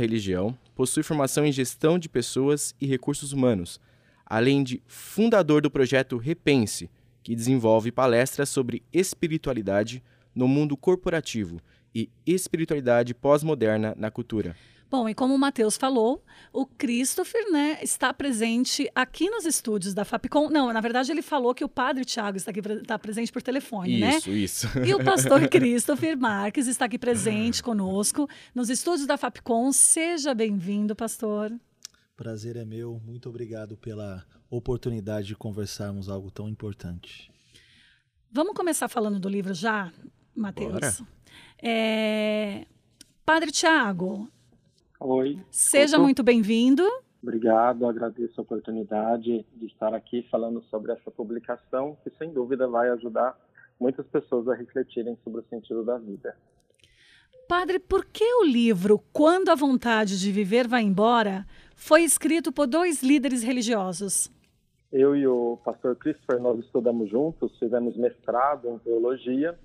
religião, possui formação em gestão de pessoas e recursos humanos, além de fundador do projeto Repense, que desenvolve palestras sobre espiritualidade no mundo corporativo e espiritualidade pós-moderna na cultura. Bom, e como o Matheus falou, o Christopher né, está presente aqui nos estúdios da Fapcom. Não, na verdade ele falou que o padre Tiago está aqui está presente por telefone, isso, né? Isso, isso. E o pastor Christopher Marques está aqui presente conosco nos estúdios da Fapcom. Seja bem-vindo, pastor. Prazer é meu. Muito obrigado pela oportunidade de conversarmos algo tão importante. Vamos começar falando do livro já, Matheus? É... Padre Tiago, Oi. Seja muito bem-vindo. Obrigado, agradeço a oportunidade de estar aqui falando sobre essa publicação, que sem dúvida vai ajudar muitas pessoas a refletirem sobre o sentido da vida. Padre, por que o livro Quando a Vontade de Viver Vai Embora foi escrito por dois líderes religiosos? Eu e o pastor Christopher, nós estudamos juntos, fizemos mestrado em teologia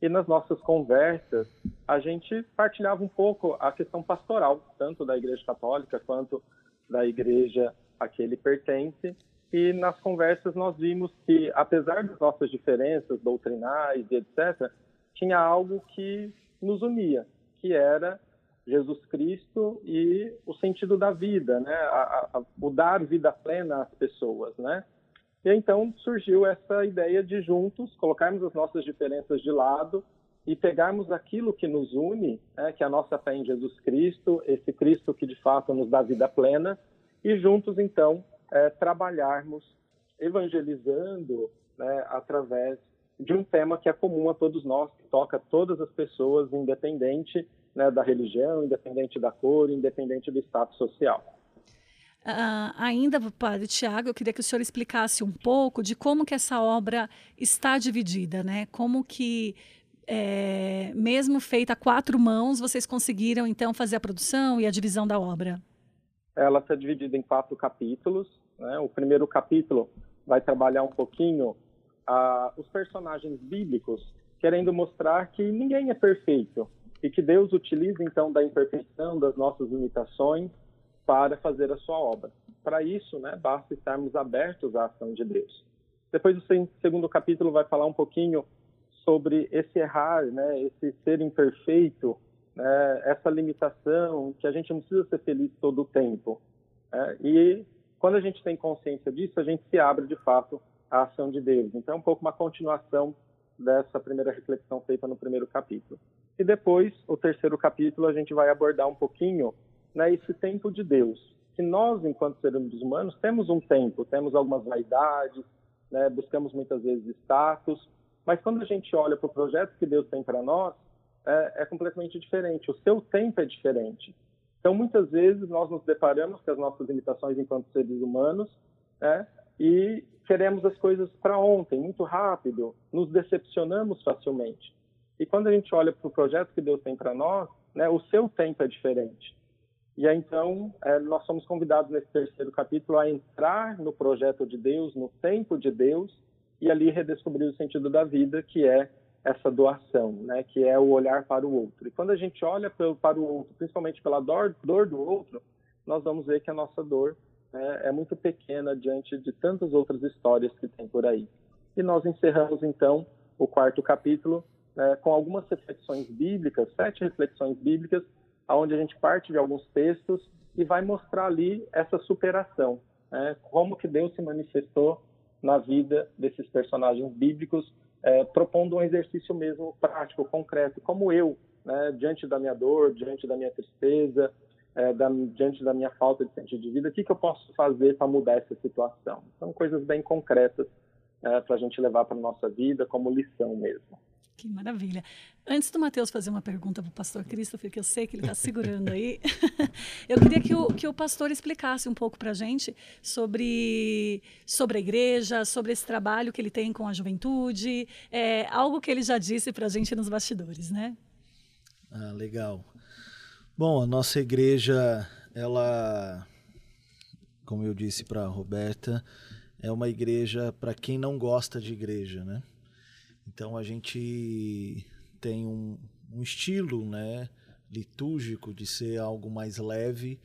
e nas nossas conversas a gente partilhava um pouco a questão pastoral, tanto da Igreja Católica quanto da igreja a que ele pertence. E nas conversas nós vimos que, apesar das nossas diferenças doutrinais e etc., tinha algo que nos unia, que era Jesus Cristo e o sentido da vida, né? A, a, o dar vida plena às pessoas, né? E então surgiu essa ideia de juntos colocarmos as nossas diferenças de lado e pegarmos aquilo que nos une, né, que é a nossa fé em Jesus Cristo, esse Cristo que de fato nos dá vida plena, e juntos então é, trabalharmos evangelizando né, através de um tema que é comum a todos nós, que toca todas as pessoas, independente né, da religião, independente da cor, independente do status social. Uh, ainda, Padre Tiago, eu queria que o senhor explicasse um pouco de como que essa obra está dividida, né? Como que, é, mesmo feita a quatro mãos, vocês conseguiram, então, fazer a produção e a divisão da obra? Ela está dividida em quatro capítulos. Né? O primeiro capítulo vai trabalhar um pouquinho uh, os personagens bíblicos, querendo mostrar que ninguém é perfeito e que Deus utiliza, então, da imperfeição, das nossas limitações, para fazer a sua obra. Para isso, né, basta estarmos abertos à ação de Deus. Depois, o segundo capítulo vai falar um pouquinho sobre esse errar, né, esse ser imperfeito, né, essa limitação, que a gente não precisa ser feliz todo o tempo. Né? E quando a gente tem consciência disso, a gente se abre de fato à ação de Deus. Então, é um pouco uma continuação dessa primeira reflexão feita no primeiro capítulo. E depois, o terceiro capítulo, a gente vai abordar um pouquinho né, esse tempo de Deus. Que nós, enquanto seres humanos, temos um tempo, temos algumas vaidades, né, buscamos muitas vezes status, mas quando a gente olha para o projeto que Deus tem para nós, é, é, completamente diferente. O seu tempo é diferente. Então, muitas vezes, nós nos deparamos com as nossas limitações enquanto seres humanos né, e queremos as coisas para ontem, muito rápido, nos decepcionamos facilmente. E quando a gente olha para o projeto que Deus tem para nós, né, o seu tempo é diferente. E aí, então, é, nós somos convidados nesse terceiro capítulo a entrar no projeto de Deus, no tempo de Deus, e ali redescobrir o sentido da vida, que é essa doação, né? que é o olhar para o outro. E quando a gente olha para o outro, principalmente pela dor, dor do outro, nós vamos ver que a nossa dor né, é muito pequena diante de tantas outras histórias que tem por aí. E nós encerramos, então, o quarto capítulo né, com algumas reflexões bíblicas, sete reflexões bíblicas, onde a gente parte de alguns textos e vai mostrar ali essa superação, né? como que Deus se manifestou na vida desses personagens bíblicos, é, propondo um exercício mesmo prático, concreto, como eu, né, diante da minha dor, diante da minha tristeza, é, da, diante da minha falta de sentido de vida, o que, que eu posso fazer para mudar essa situação? São coisas bem concretas é, para a gente levar para nossa vida como lição mesmo. Que maravilha. Antes do Matheus fazer uma pergunta para o pastor Christopher, que eu sei que ele está segurando aí, eu queria que o, que o pastor explicasse um pouco para a gente sobre, sobre a igreja, sobre esse trabalho que ele tem com a juventude, é, algo que ele já disse para a gente nos bastidores, né? Ah, legal. Bom, a nossa igreja, ela, como eu disse para a Roberta, é uma igreja para quem não gosta de igreja, né? Então a gente tem um, um estilo, né, litúrgico, de ser algo mais leve,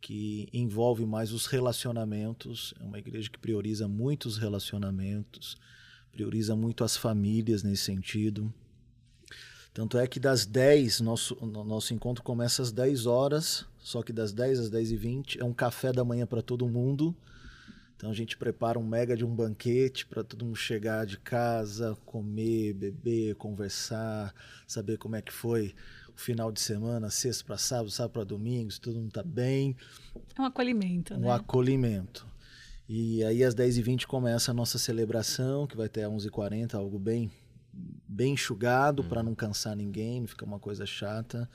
que envolve mais os relacionamentos. É uma igreja que prioriza muito os relacionamentos, prioriza muito as famílias nesse sentido. Tanto é que das 10, nosso, nosso encontro começa às 10 horas, só que das 10 às 10 e 20 é um café da manhã para todo mundo. Então a gente prepara um mega de um banquete para todo mundo chegar de casa, comer, beber, conversar, saber como é que foi o final de semana, sexta para sábado, sábado para domingo, se todo mundo está bem. É um acolhimento, um né? Um acolhimento. E aí às 10h20 começa a nossa celebração, que vai até 11h40, algo bem bem enxugado hum. para não cansar ninguém, não ficar uma coisa chata.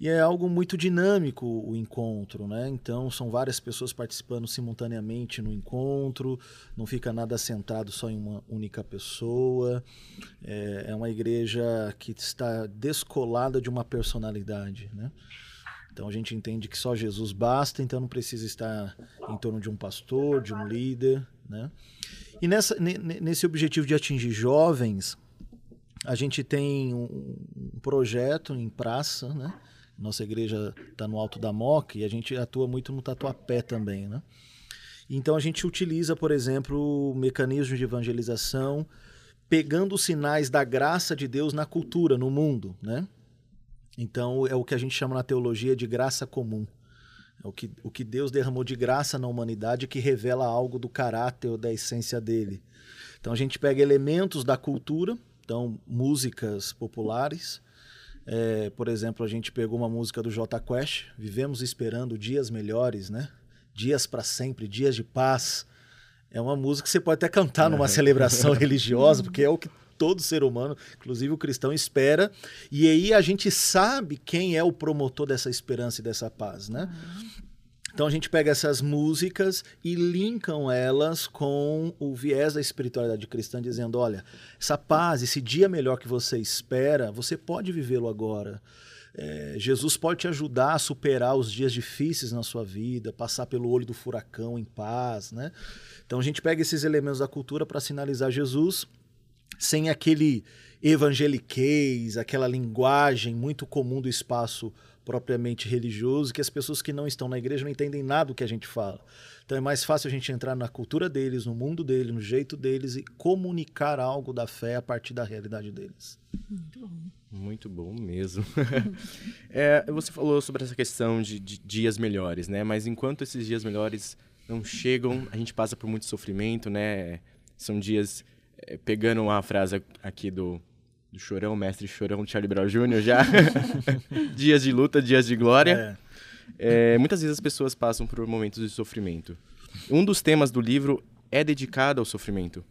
E é algo muito dinâmico o encontro, né? Então são várias pessoas participando simultaneamente no encontro, não fica nada sentado só em uma única pessoa. É, é uma igreja que está descolada de uma personalidade, né? Então a gente entende que só Jesus basta, então não precisa estar em torno de um pastor, de um líder, né? E nessa, nesse objetivo de atingir jovens, a gente tem um projeto em praça, né? Nossa igreja está no Alto da Moca e a gente atua muito no Tatuapé também, né? Então a gente utiliza, por exemplo, mecanismos de evangelização pegando os sinais da graça de Deus na cultura, no mundo, né? Então é o que a gente chama na teologia de graça comum. É o que, o que Deus derramou de graça na humanidade que revela algo do caráter ou da essência dele. Então a gente pega elementos da cultura, então músicas populares, é, por exemplo, a gente pegou uma música do J Quest, Vivemos Esperando Dias Melhores, né? Dias para sempre, dias de paz. É uma música que você pode até cantar numa celebração religiosa, porque é o que todo ser humano, inclusive o cristão, espera. E aí a gente sabe quem é o promotor dessa esperança e dessa paz, né? Uhum. Então a gente pega essas músicas e linkam elas com o viés da espiritualidade cristã, dizendo: olha, essa paz, esse dia melhor que você espera, você pode vivê-lo agora. É, Jesus pode te ajudar a superar os dias difíceis na sua vida, passar pelo olho do furacão em paz, né? Então a gente pega esses elementos da cultura para sinalizar Jesus sem aquele evangeliquez, aquela linguagem muito comum do espaço propriamente religioso, que as pessoas que não estão na igreja não entendem nada do que a gente fala. Então é mais fácil a gente entrar na cultura deles, no mundo deles, no jeito deles e comunicar algo da fé a partir da realidade deles. Muito bom. Muito bom mesmo. é, você falou sobre essa questão de, de dias melhores, né? Mas enquanto esses dias melhores não chegam, a gente passa por muito sofrimento, né? São dias, é, pegando a frase aqui do do Chorão, mestre Chorão Charlie Brown Jr. já. dias de luta, dias de glória. É. É, muitas vezes as pessoas passam por momentos de sofrimento. Um dos temas do livro é dedicado ao sofrimento.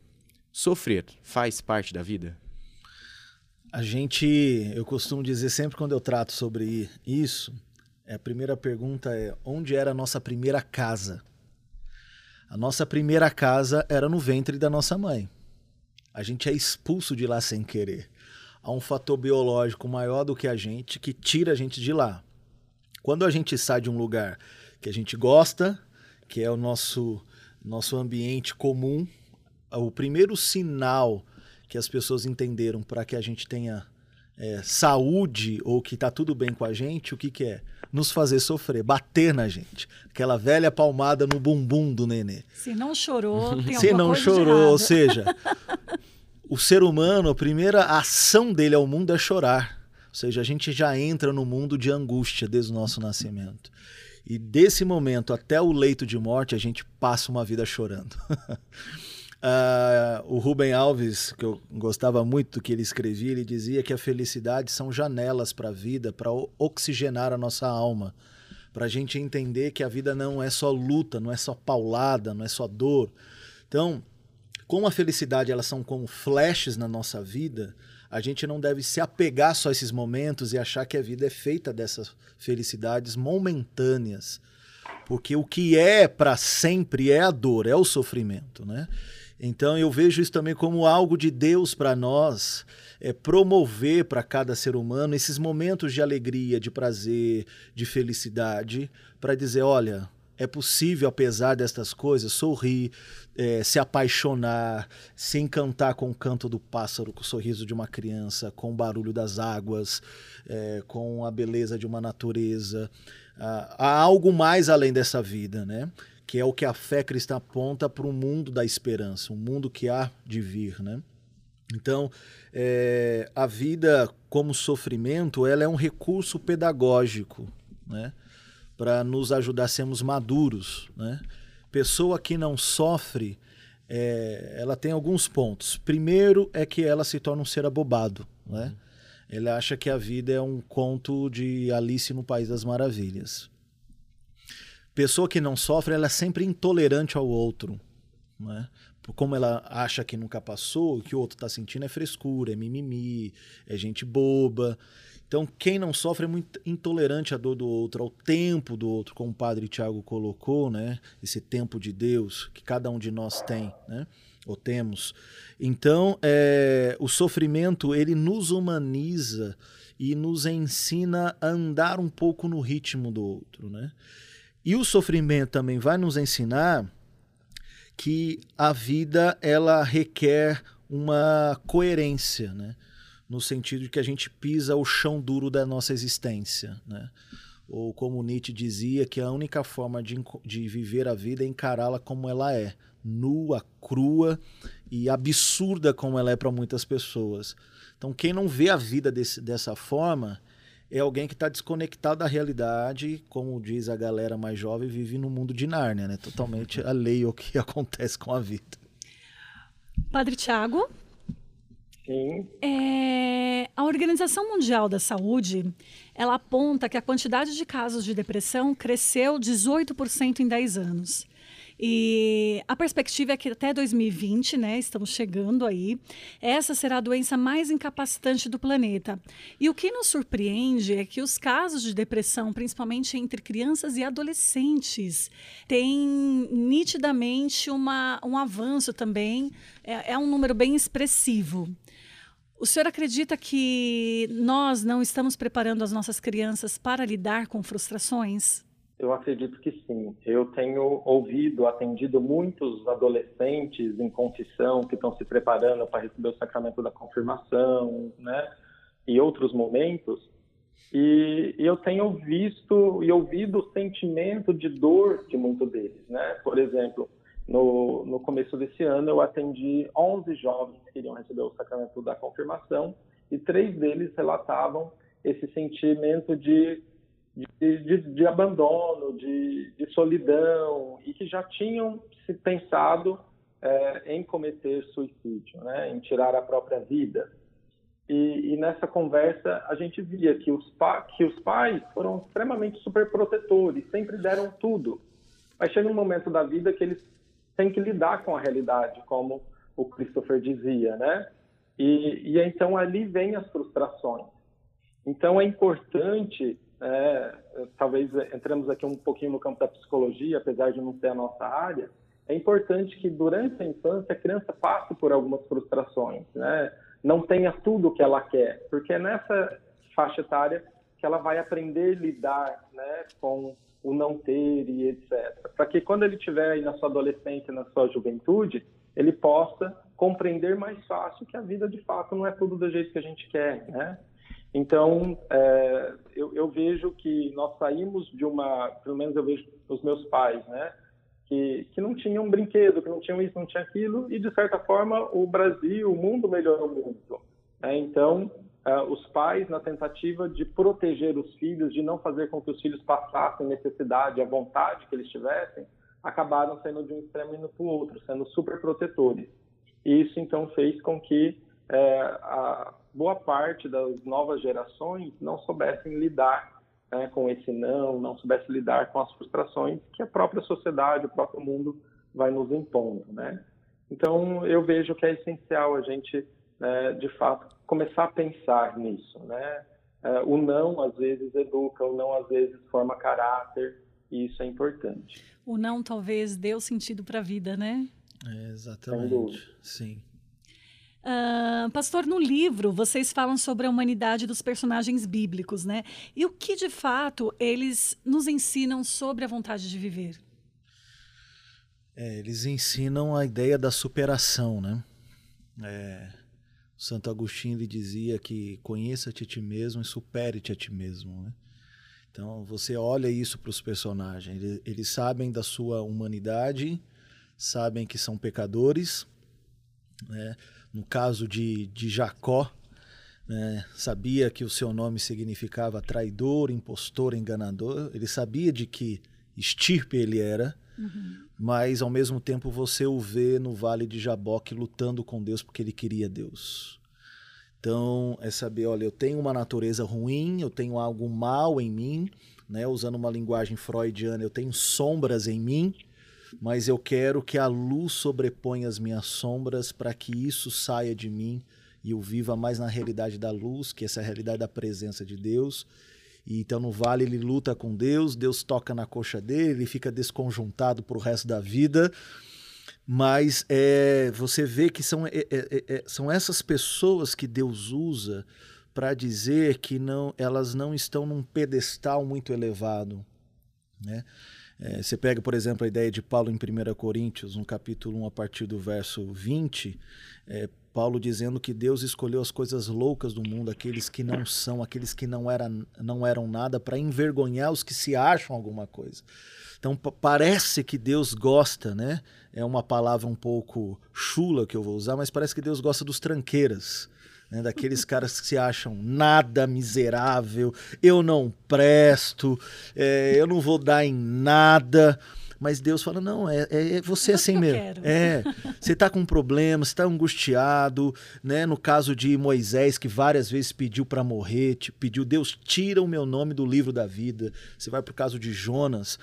Sofrer faz parte da vida? A gente, eu costumo dizer sempre quando eu trato sobre isso, a primeira pergunta é: onde era a nossa primeira casa? A nossa primeira casa era no ventre da nossa mãe. A gente é expulso de lá sem querer há um fator biológico maior do que a gente que tira a gente de lá. Quando a gente sai de um lugar que a gente gosta, que é o nosso, nosso ambiente comum, o primeiro sinal que as pessoas entenderam para que a gente tenha é, saúde ou que está tudo bem com a gente, o que, que é? Nos fazer sofrer, bater na gente. Aquela velha palmada no bumbum do nenê. Se não chorou, tem Se não chorou, ou seja, o ser humano, a primeira ação dele ao mundo é chorar. Ou seja, a gente já entra no mundo de angústia desde o nosso nascimento. E desse momento até o leito de morte, a gente passa uma vida chorando. uh, o Rubem Alves, que eu gostava muito do que ele escrevia, ele dizia que a felicidade são janelas para a vida, para oxigenar a nossa alma, para a gente entender que a vida não é só luta, não é só paulada, não é só dor. Então, como a felicidade elas são como flashes na nossa vida, a gente não deve se apegar só a esses momentos e achar que a vida é feita dessas felicidades momentâneas. Porque o que é para sempre é a dor, é o sofrimento, né? Então eu vejo isso também como algo de Deus para nós, é promover para cada ser humano esses momentos de alegria, de prazer, de felicidade, para dizer, olha, é possível, apesar destas coisas, sorrir, é, se apaixonar, se encantar com o canto do pássaro, com o sorriso de uma criança, com o barulho das águas, é, com a beleza de uma natureza. Ah, há algo mais além dessa vida, né? Que é o que a fé cristã aponta para o mundo da esperança, um mundo que há de vir, né? Então, é, a vida como sofrimento, ela é um recurso pedagógico, né? Para nos ajudar a sermos maduros, né? Pessoa que não sofre, é, ela tem alguns pontos. Primeiro é que ela se torna um ser abobado, né? Ele acha que a vida é um conto de Alice no País das Maravilhas. Pessoa que não sofre, ela é sempre intolerante ao outro, né? como ela acha que nunca passou, o que o outro está sentindo é frescura, é mimimi, é gente boba. Então, quem não sofre é muito intolerante à dor do outro, ao tempo do outro, como o padre Tiago colocou, né? Esse tempo de Deus que cada um de nós tem, né? Ou temos. Então, é, o sofrimento, ele nos humaniza e nos ensina a andar um pouco no ritmo do outro, né? E o sofrimento também vai nos ensinar que a vida ela requer uma coerência, né? No sentido de que a gente pisa o chão duro da nossa existência. Né? Ou como Nietzsche dizia, que a única forma de, de viver a vida é encará-la como ela é, nua, crua e absurda como ela é para muitas pessoas. Então, quem não vê a vida desse, dessa forma é alguém que está desconectado da realidade, como diz a galera mais jovem, vive no mundo de Nárnia, né? Totalmente alheio ao que acontece com a vida. Padre Tiago? Sim. É, a Organização Mundial da Saúde, ela aponta que a quantidade de casos de depressão cresceu 18% em 10 anos. E a perspectiva é que até 2020, né, estamos chegando aí, essa será a doença mais incapacitante do planeta. E o que nos surpreende é que os casos de depressão, principalmente entre crianças e adolescentes, têm nitidamente uma, um avanço também, é, é um número bem expressivo. O senhor acredita que nós não estamos preparando as nossas crianças para lidar com frustrações? Eu acredito que sim. Eu tenho ouvido, atendido muitos adolescentes em confissão que estão se preparando para receber o sacramento da confirmação, né? E outros momentos. E, e eu tenho visto e ouvido o sentimento de dor de muitos deles, né? Por exemplo, no, no começo desse ano eu atendi 11 jovens que queriam receber o sacramento da confirmação e três deles relatavam esse sentimento de de, de, de abandono, de, de, solidão, e que já tinham se pensado é, em cometer suicídio, né, em tirar a própria vida. E, e, nessa conversa a gente via que os, que os pais foram extremamente superprotetores, sempre deram tudo. Mas chega um momento da vida que eles têm que lidar com a realidade, como o Christopher dizia, né? E, e então ali vem as frustrações. Então é importante é, talvez entramos aqui um pouquinho no campo da psicologia, apesar de não ser a nossa área, é importante que durante a infância a criança passe por algumas frustrações, né? não tenha tudo o que ela quer, porque é nessa faixa etária que ela vai aprender a lidar né, com o não ter e etc. Para que quando ele estiver aí na sua adolescência, na sua juventude, ele possa compreender mais fácil que a vida de fato não é tudo do jeito que a gente quer, né? Então, é, eu, eu, vejo que nós saímos de uma, pelo menos eu vejo os meus pais, né, que, que não tinham brinquedo, que não tinham isso, não tinha aquilo, e de certa forma o Brasil, o mundo melhorou muito. Né? Então, é, os pais, na tentativa de proteger os filhos, de não fazer com que os filhos passassem necessidade, a vontade que eles tivessem, acabaram sendo de um extremo indo para o outro, sendo super protetores. E isso, então, fez com que é, a, boa parte das novas gerações não soubessem lidar né, com esse não, não soubessem lidar com as frustrações que a própria sociedade, o próprio mundo vai nos impondo, né? Então, eu vejo que é essencial a gente, né, de fato, começar a pensar nisso, né? É, o não, às vezes, educa, o não, às vezes, forma caráter, e isso é importante. O não, talvez, dê o sentido para a vida, né? É, exatamente, sim. Uh, pastor, no livro vocês falam sobre a humanidade dos personagens bíblicos, né? E o que de fato eles nos ensinam sobre a vontade de viver? É, eles ensinam a ideia da superação, né? É, Santo Agostinho lhe dizia que conheça-te a ti mesmo e supere-te a ti mesmo, né? Então você olha isso para os personagens, eles, eles sabem da sua humanidade, sabem que são pecadores, né? no caso de, de Jacó, né, sabia que o seu nome significava traidor, impostor, enganador. Ele sabia de que estirpe ele era, uhum. mas ao mesmo tempo você o vê no vale de Jaboque lutando com Deus porque ele queria Deus. Então é saber, olha, eu tenho uma natureza ruim, eu tenho algo mal em mim, né? Usando uma linguagem freudiana, eu tenho sombras em mim mas eu quero que a luz sobreponha as minhas sombras para que isso saia de mim e eu viva mais na realidade da luz, que essa é a realidade da presença de Deus. E então no vale ele luta com Deus, Deus toca na coxa dele, ele fica desconjuntado para o resto da vida. Mas é, você vê que são, é, é, é, é são essas pessoas que Deus usa para dizer que não, elas não estão num pedestal muito elevado. Né? É, você pega, por exemplo, a ideia de Paulo em 1 Coríntios, no capítulo 1, a partir do verso 20, é, Paulo dizendo que Deus escolheu as coisas loucas do mundo, aqueles que não são, aqueles que não, era, não eram nada, para envergonhar os que se acham alguma coisa. Então parece que Deus gosta, né? É uma palavra um pouco chula que eu vou usar, mas parece que Deus gosta dos tranqueiras né, daqueles caras que se acham nada miserável, eu não presto, é, eu não vou dar em nada. Mas Deus fala: não, é, é, é você é assim mesmo. Quero. É, você está com um problema, você está angustiado, né? No caso de Moisés, que várias vezes pediu para morrer, te pediu, Deus, tira o meu nome do livro da vida. Você vai para o caso de Jonas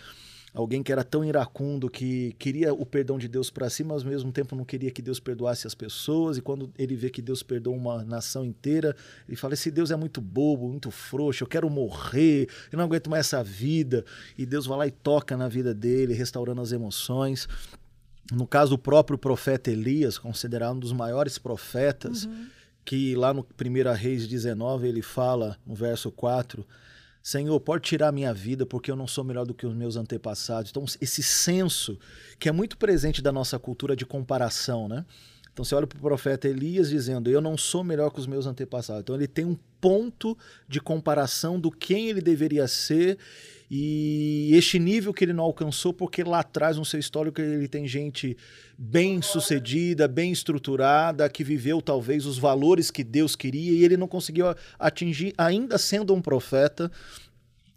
alguém que era tão iracundo que queria o perdão de Deus para si, mas ao mesmo tempo não queria que Deus perdoasse as pessoas. E quando ele vê que Deus perdoa uma nação inteira, ele fala: Esse Deus é muito bobo, muito frouxo, eu quero morrer, eu não aguento mais essa vida. E Deus vai lá e toca na vida dele, restaurando as emoções. No caso do próprio profeta Elias, considerado um dos maiores profetas, uhum. que lá no 1 Reis 19 ele fala, no verso 4 Senhor, pode tirar a minha vida porque eu não sou melhor do que os meus antepassados. Então, esse senso que é muito presente da nossa cultura de comparação, né? Então, você olha para o profeta Elias dizendo: Eu não sou melhor que os meus antepassados. Então, ele tem um ponto de comparação do quem ele deveria ser e este nível que ele não alcançou, porque lá atrás, no seu histórico, ele tem gente bem sucedida, bem estruturada, que viveu talvez os valores que Deus queria e ele não conseguiu atingir, ainda sendo um profeta.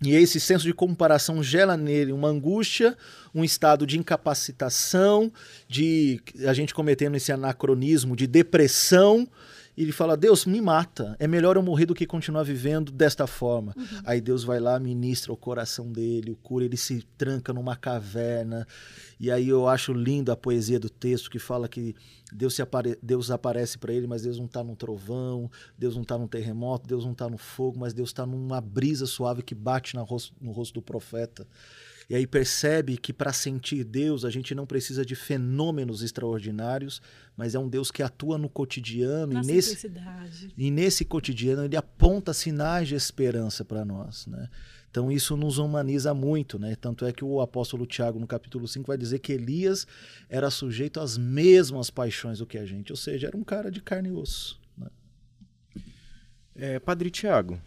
E esse senso de comparação gera nele uma angústia, um estado de incapacitação, de a gente cometendo esse anacronismo de depressão, ele fala: Deus, me mata. É melhor eu morrer do que continuar vivendo desta forma. Uhum. Aí Deus vai lá, ministra o coração dele, o cura, ele se tranca numa caverna. E aí eu acho lindo a poesia do texto que fala que Deus, se apare... Deus aparece para ele, mas Deus não está num trovão, Deus não está num terremoto, Deus não está no fogo, mas Deus está numa brisa suave que bate rosto, no rosto do profeta. E aí percebe que para sentir Deus a gente não precisa de fenômenos extraordinários, mas é um Deus que atua no cotidiano Na e nesse e nesse cotidiano ele aponta sinais de esperança para nós, né? Então isso nos humaniza muito, né? Tanto é que o apóstolo Tiago no capítulo 5 vai dizer que Elias era sujeito às mesmas paixões do que a gente, ou seja, era um cara de carne e osso. Né? É, Padre Tiago,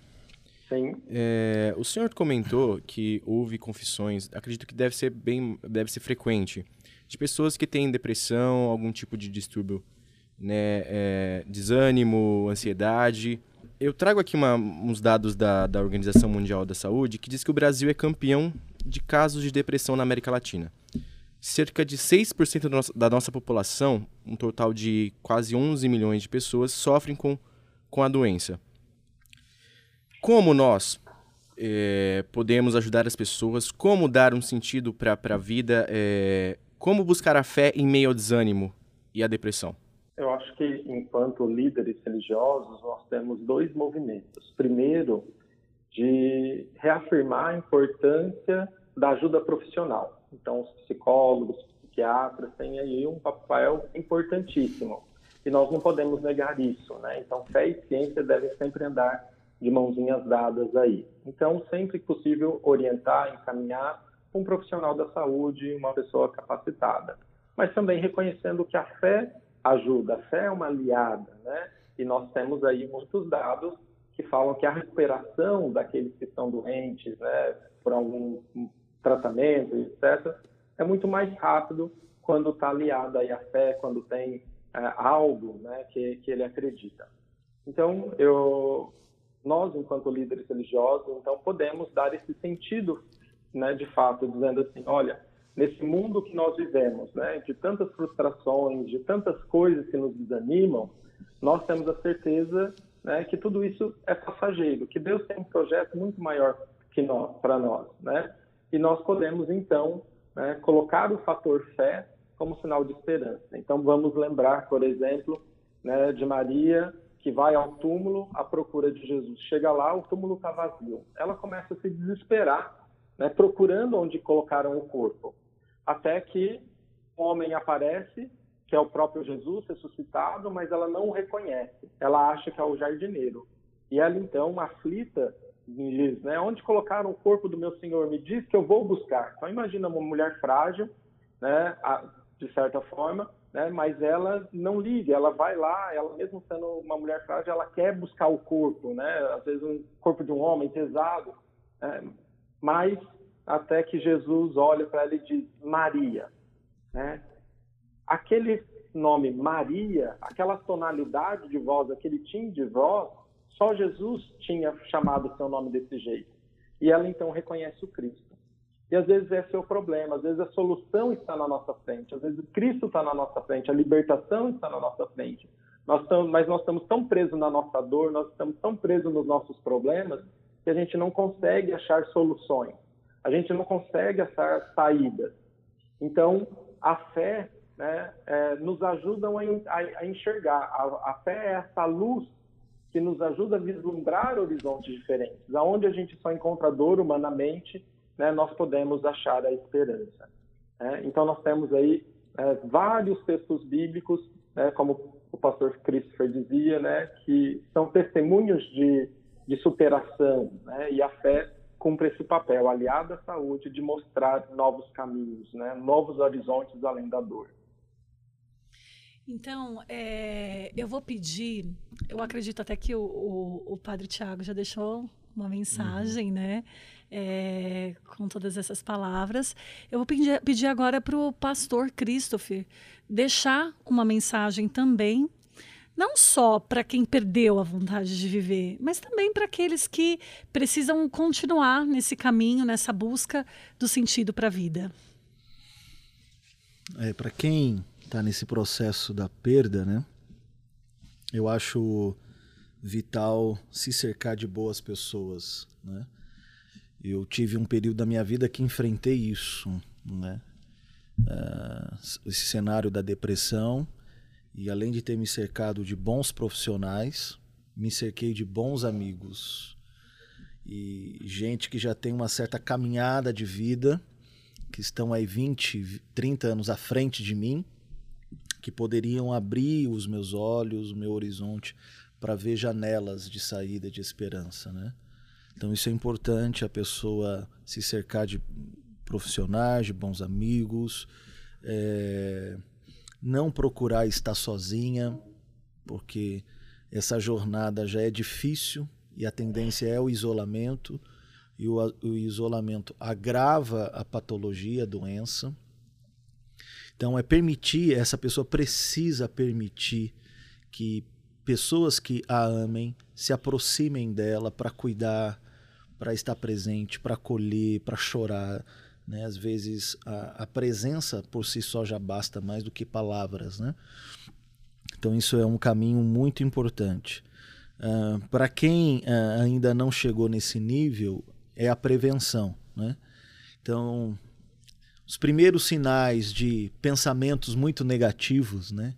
Sim. É, o senhor comentou que houve confissões, acredito que deve ser bem, deve ser frequente, de pessoas que têm depressão, algum tipo de distúrbio, né, é, desânimo, ansiedade. Eu trago aqui uma, uns dados da, da Organização Mundial da Saúde que diz que o Brasil é campeão de casos de depressão na América Latina. Cerca de 6% da nossa, da nossa população, um total de quase 11 milhões de pessoas, sofrem com, com a doença. Como nós é, podemos ajudar as pessoas? Como dar um sentido para a vida? É, como buscar a fé em meio ao desânimo e à depressão? Eu acho que, enquanto líderes religiosos, nós temos dois movimentos. Primeiro, de reafirmar a importância da ajuda profissional. Então, os psicólogos, psiquiatras têm aí um papel importantíssimo e nós não podemos negar isso, né? Então, fé e ciência devem sempre andar de mãozinhas dadas aí. Então, sempre possível, orientar, encaminhar um profissional da saúde, uma pessoa capacitada. Mas também reconhecendo que a fé ajuda, a fé é uma aliada, né? E nós temos aí muitos dados que falam que a recuperação daqueles que estão doentes, né, por algum tratamento, etc., é muito mais rápido quando está aliada aí à fé, quando tem é, algo né, que, que ele acredita. Então, eu, nós, enquanto líderes religiosos, então podemos dar esse sentido, né, de fato, dizendo assim, olha, nesse mundo que nós vivemos, né, de tantas frustrações, de tantas coisas que nos desanimam, nós temos a certeza né, que tudo isso é passageiro, que Deus tem um projeto muito maior que nós, para nós, né? E nós podemos então né, colocar o fator fé como sinal de esperança. Então vamos lembrar, por exemplo, né, de Maria que vai ao túmulo à procura de Jesus. Chega lá, o túmulo está vazio. Ela começa a se desesperar, né, procurando onde colocaram o corpo, até que um homem aparece, que é o próprio Jesus ressuscitado, mas ela não o reconhece. Ela acha que é o jardineiro. E ela então, aflita, diz, né, onde colocaram o corpo do meu Senhor? Me diz que eu vou buscar. Então imagina uma mulher frágil, né, de certa forma, né? mas ela não liga, ela vai lá, ela mesmo sendo uma mulher frágil, ela quer buscar o corpo, né? às vezes um corpo de um homem pesado, né? mas até que Jesus olha para ela e diz Maria. Né? Aquele nome Maria, aquela tonalidade de voz, aquele tim de voz, só Jesus tinha chamado seu nome desse jeito. E ela então reconhece o Cristo. E às vezes esse é o problema, às vezes a solução está na nossa frente, às vezes Cristo está na nossa frente, a libertação está na nossa frente. Nós estamos, mas nós estamos tão presos na nossa dor, nós estamos tão presos nos nossos problemas, que a gente não consegue achar soluções, a gente não consegue achar saídas. Então, a fé né, é, nos ajuda a, a, enxergar. A, a fé é essa luz que nos ajuda a vislumbrar horizontes diferentes, aonde a gente só encontra dor humanamente né, nós podemos achar a esperança. Né? Então, nós temos aí é, vários textos bíblicos, né, como o pastor Christopher dizia, né, que são testemunhos de, de superação, né, e a fé cumpre esse papel, aliada à saúde, de mostrar novos caminhos, né, novos horizontes além da dor. Então, é, eu vou pedir, eu acredito até que o, o, o padre Tiago já deixou uma mensagem, uhum. né? É, com todas essas palavras. Eu vou pedir, pedir agora para o pastor Christopher deixar uma mensagem também, não só para quem perdeu a vontade de viver, mas também para aqueles que precisam continuar nesse caminho, nessa busca do sentido para a vida. É, para quem está nesse processo da perda, né? Eu acho vital se cercar de boas pessoas, né? Eu tive um período da minha vida que enfrentei isso, né? Uh, esse cenário da depressão e além de ter me cercado de bons profissionais, me cerquei de bons amigos e gente que já tem uma certa caminhada de vida, que estão aí 20, 30 anos à frente de mim, que poderiam abrir os meus olhos, o meu horizonte para ver janelas de saída de esperança, né? Então isso é importante a pessoa se cercar de profissionais, de bons amigos, é, não procurar estar sozinha, porque essa jornada já é difícil e a tendência é o isolamento e o, o isolamento agrava a patologia, a doença. Então é permitir, essa pessoa precisa permitir que pessoas que a amem se aproximem dela para cuidar, para estar presente, para acolher, para chorar. Né? Às vezes a, a, presença por si só já basta mais do que palavras. Né? Então isso é um caminho muito importante. Uh, para quem uh, ainda não chegou nesse nível, é a prevenção. Né? Então, os primeiros sinais de pensamentos muito negativos, né?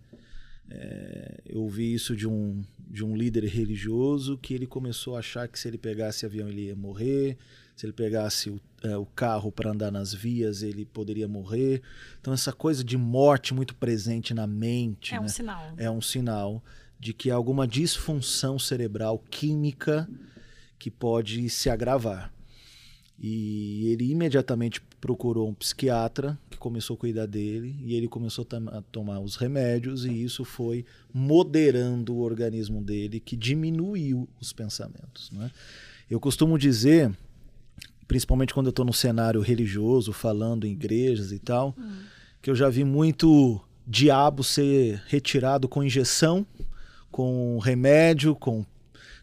É, eu ouvi isso de um, de um líder religioso que ele começou a achar que se ele pegasse avião ele ia morrer, se ele pegasse o, é, o carro para andar nas vias, ele poderia morrer. Então, essa coisa de morte muito presente na mente. É né? um sinal. É um sinal de que há alguma disfunção cerebral química que pode se agravar. E ele imediatamente procurou um psiquiatra começou a cuidar dele e ele começou a tomar os remédios e isso foi moderando o organismo dele, que diminuiu os pensamentos. Né? Eu costumo dizer, principalmente quando eu estou no cenário religioso, falando em igrejas e tal, hum. que eu já vi muito diabo ser retirado com injeção, com remédio, com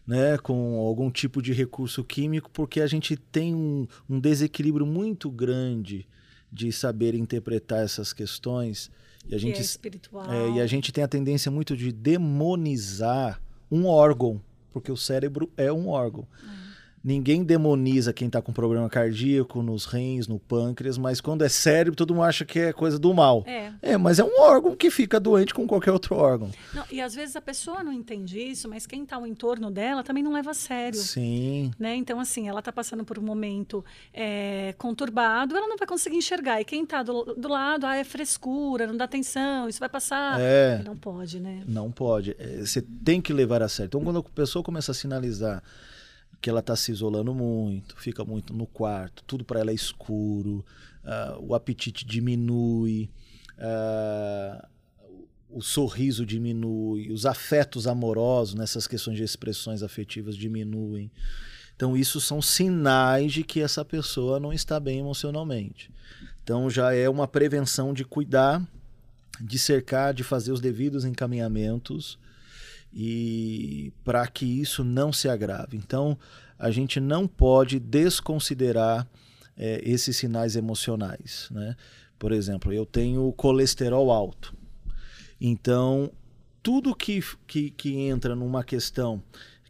né, com algum tipo de recurso químico, porque a gente tem um, um desequilíbrio muito grande de saber interpretar essas questões. E a gente, é espiritual. É, e a gente tem a tendência muito de demonizar um órgão, porque o cérebro é um órgão. Uhum. Ninguém demoniza quem está com problema cardíaco, nos rins, no pâncreas, mas quando é cérebro, todo mundo acha que é coisa do mal. É. é mas é um órgão que fica doente com qualquer outro órgão. Não, e às vezes a pessoa não entende isso, mas quem está ao entorno dela também não leva a sério. Sim. Né? Então, assim, ela está passando por um momento é, conturbado, ela não vai conseguir enxergar. E quem está do, do, lado, ah, é frescura, não dá atenção, isso vai passar. É. Não pode, né? Não pode. É, você tem que levar a sério. Então, quando a pessoa começa a sinalizar que ela está se isolando muito, fica muito no quarto, tudo para ela é escuro, uh, o apetite diminui, uh, o sorriso diminui, os afetos amorosos nessas questões de expressões afetivas diminuem. Então, isso são sinais de que essa pessoa não está bem emocionalmente. Então, já é uma prevenção de cuidar, de cercar, de fazer os devidos encaminhamentos e para que isso não se agrave. Então, a gente não pode desconsiderar é, esses sinais emocionais. Né? Por exemplo, eu tenho colesterol alto. Então, tudo que, que, que entra numa questão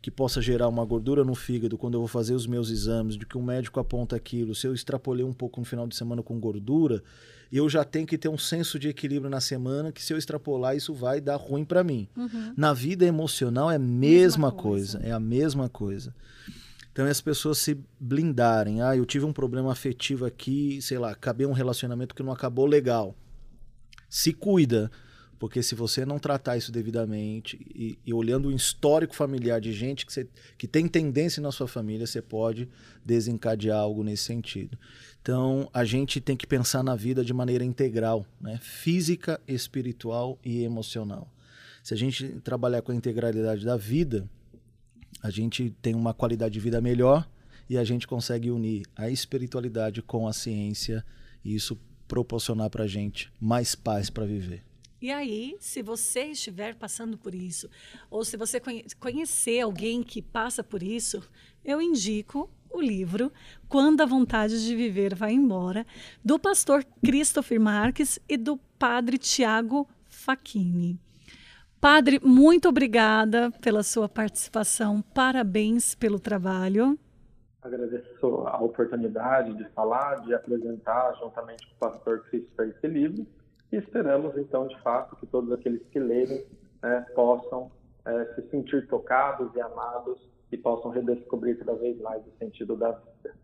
que possa gerar uma gordura no fígado quando eu vou fazer os meus exames, de que o médico aponta aquilo, se eu extrapolei um pouco no final de semana com gordura, eu já tenho que ter um senso de equilíbrio na semana, que se eu extrapolar, isso vai dar ruim para mim. Uhum. Na vida emocional é a mesma, mesma coisa. coisa, é a mesma coisa. Então é as pessoas se blindarem. Ah, eu tive um problema afetivo aqui, sei lá, acabei um relacionamento que não acabou legal. Se cuida, porque se você não tratar isso devidamente e, e olhando o histórico familiar de gente que, você, que tem tendência na sua família, você pode desencadear algo nesse sentido. Então, a gente tem que pensar na vida de maneira integral, né? física, espiritual e emocional. Se a gente trabalhar com a integralidade da vida, a gente tem uma qualidade de vida melhor e a gente consegue unir a espiritualidade com a ciência e isso proporcionar para a gente mais paz para viver. E aí, se você estiver passando por isso, ou se você conhecer alguém que passa por isso, eu indico o livro Quando a Vontade de Viver Vai Embora, do pastor Christopher Marques e do padre Tiago Facchini. Padre, muito obrigada pela sua participação, parabéns pelo trabalho. Agradeço a oportunidade de falar, de apresentar juntamente com o pastor Christopher esse livro e esperamos, então, de fato, que todos aqueles que lerem né, possam é, se sentir tocados e amados e possam redescobrir cada vez mais o sentido da vida.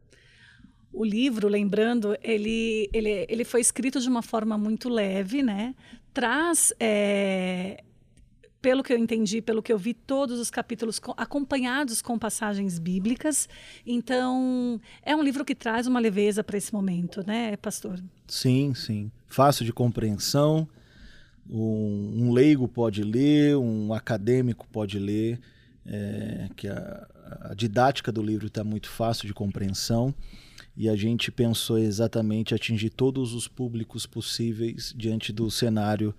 O livro, lembrando, ele, ele, ele foi escrito de uma forma muito leve, né? Traz, é, pelo que eu entendi, pelo que eu vi, todos os capítulos acompanhados com passagens bíblicas. Então, é um livro que traz uma leveza para esse momento, né, pastor? Sim, sim. Fácil de compreensão. Um, um leigo pode ler, um acadêmico pode ler é, que a, a, didática do livro está muito fácil de compreensão e a gente pensou exatamente atingir todos os públicos possíveis diante do cenário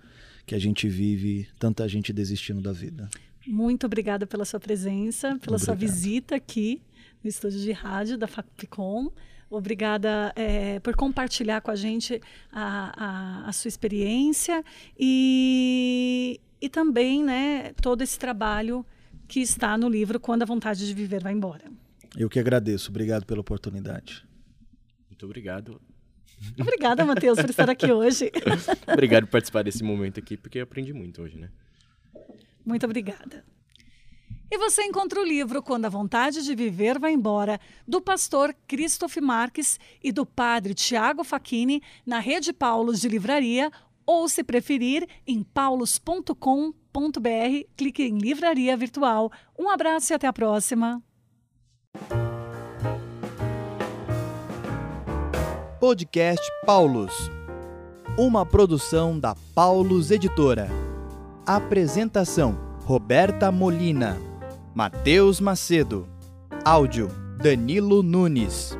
que a gente vive, tanta gente desistindo da vida. Muito obrigada pela sua presença, pela Obrigado. sua visita aqui no estúdio de rádio da Fapcom. Obrigada é, por compartilhar com a gente a, a, a sua experiência e, e também né, todo esse trabalho que está no livro Quando a Vontade de Viver Vai Embora. Eu que agradeço. Obrigado pela oportunidade. Muito obrigado. Obrigada, Matheus, por estar aqui hoje. obrigado por participar desse momento aqui, porque eu aprendi muito hoje, né? Muito obrigada. E você encontra o livro Quando a Vontade de Viver Vai Embora, do pastor Christoph Marques e do padre Tiago Facchini, na Rede Paulos de Livraria, ou, se preferir, em paulos.com.br. Clique em Livraria Virtual. Um abraço e até a próxima. Podcast Paulos. Uma produção da Paulos Editora. Apresentação: Roberta Molina. Matheus Macedo. Áudio: Danilo Nunes.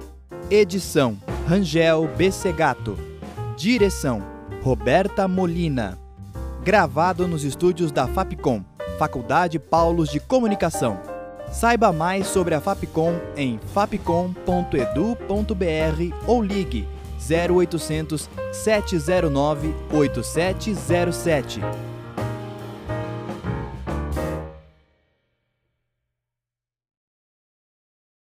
Edição: Rangel Bessegato. Direção: Roberta Molina. Gravado nos estúdios da Fapcom, Faculdade Paulos de Comunicação. Saiba mais sobre a Fapcom em fapcom.edu.br ou ligue 0800 709 8707.